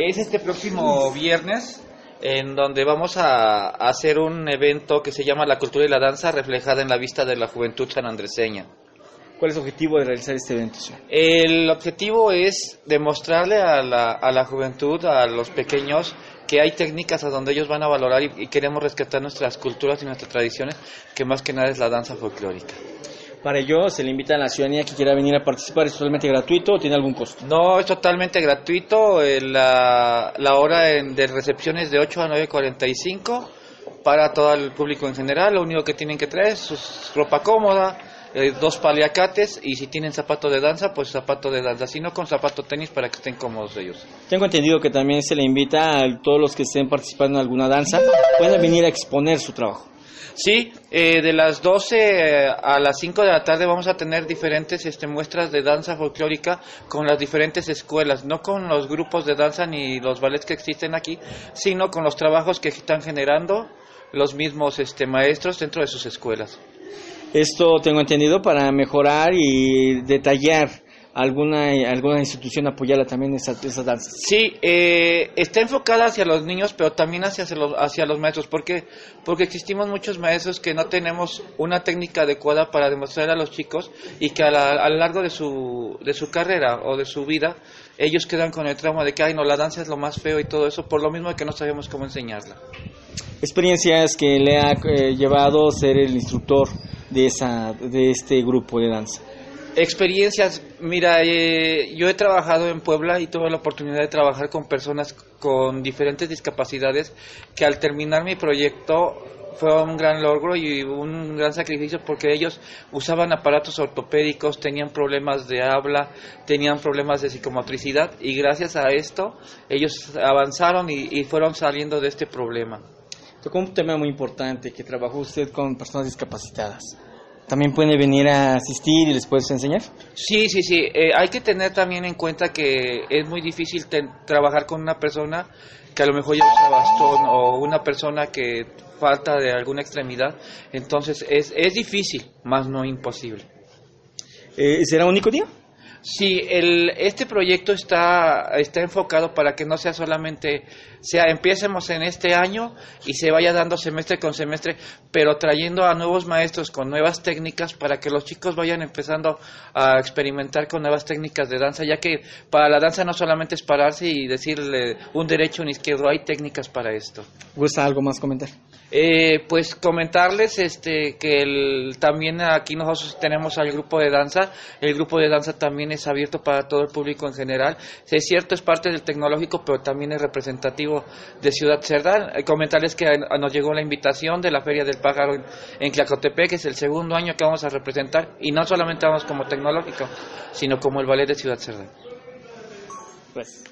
Es este próximo viernes en donde vamos a, a hacer un evento que se llama La Cultura y la Danza reflejada en la vista de la juventud sanandreseña. ¿Cuál es el objetivo de realizar este evento? señor? El objetivo es demostrarle a la, a la juventud, a los pequeños, que hay técnicas a donde ellos van a valorar y, y queremos rescatar nuestras culturas y nuestras tradiciones, que más que nada es la danza folclórica. Para ello, se le invita a la ciudadanía que quiera venir a participar. ¿Es totalmente gratuito o tiene algún costo? No, es totalmente gratuito. eh, La, la hora de recepción es de 8 a 9.45 para todo el público en general. Lo único que tienen que traer es su ropa cómoda, eh, dos paliacates y si tienen zapato de danza, pues zapato de danza. Si no, con zapato tenis para que estén cómodos ellos. Tengo entendido que también se le invita a todos los que estén participando en alguna danza, pueden venir a exponer su trabajo. Sí, eh, de las 12 a las 5 de la tarde vamos a tener diferentes este, muestras de danza folclórica con las diferentes escuelas, no con los grupos de danza ni los ballets que existen aquí, sino con los trabajos que están generando los mismos este, maestros dentro de sus escuelas. Esto tengo entendido para mejorar y detallar alguna, alguna institución apoyarla también esas, esas danzas. Sí, eh, está enfocada hacia los niños, pero también hacia los, hacia los maestros. ¿Por qué? Porque existimos muchos maestros que no tenemos una técnica adecuada para demostrar a los chicos y que a, la- a lo largo de su, de su carrera o de su vida ellos quedan con el trauma de que, ay, no, la danza es lo más feo y todo eso, por lo mismo de que no sabemos cómo enseñarla. Experiencias que le ha eh, llevado ser el instructor de, esa, de este grupo de danza. Experiencias, mira, eh, yo he trabajado en Puebla y tuve la oportunidad de trabajar con personas con diferentes discapacidades que al terminar mi proyecto fue un gran logro y un gran sacrificio porque ellos usaban aparatos ortopédicos, tenían problemas de habla, tenían problemas de psicomotricidad y gracias a esto ellos avanzaron y, y fueron saliendo de este problema. Tocó un tema muy importante que trabajó usted con personas discapacitadas. ¿También puede venir a asistir y les puedes enseñar? Sí, sí, sí. Eh, hay que tener también en cuenta que es muy difícil ten- trabajar con una persona que a lo mejor ya usa bastón o una persona que falta de alguna extremidad. Entonces es, es difícil, más no imposible. Eh, ¿Será un único día? Sí, el, este proyecto está, está enfocado para que no sea solamente, sea, empiecemos en este año y se vaya dando semestre con semestre, pero trayendo a nuevos maestros con nuevas técnicas para que los chicos vayan empezando a experimentar con nuevas técnicas de danza, ya que para la danza no solamente es pararse y decirle un derecho, un izquierdo, hay técnicas para esto. ¿Gusta algo más comentar? Eh, pues comentarles este que el- también aquí nosotros tenemos al grupo de danza. El grupo de danza también es abierto para todo el público en general. Es cierto, es parte del tecnológico, pero también es representativo de Ciudad Cerdán. Eh, comentarles que a- nos llegó la invitación de la Feria del Pájaro en, en que es el segundo año que vamos a representar. Y no solamente vamos como tecnológico, sino como el ballet de Ciudad Cerdán. Pues.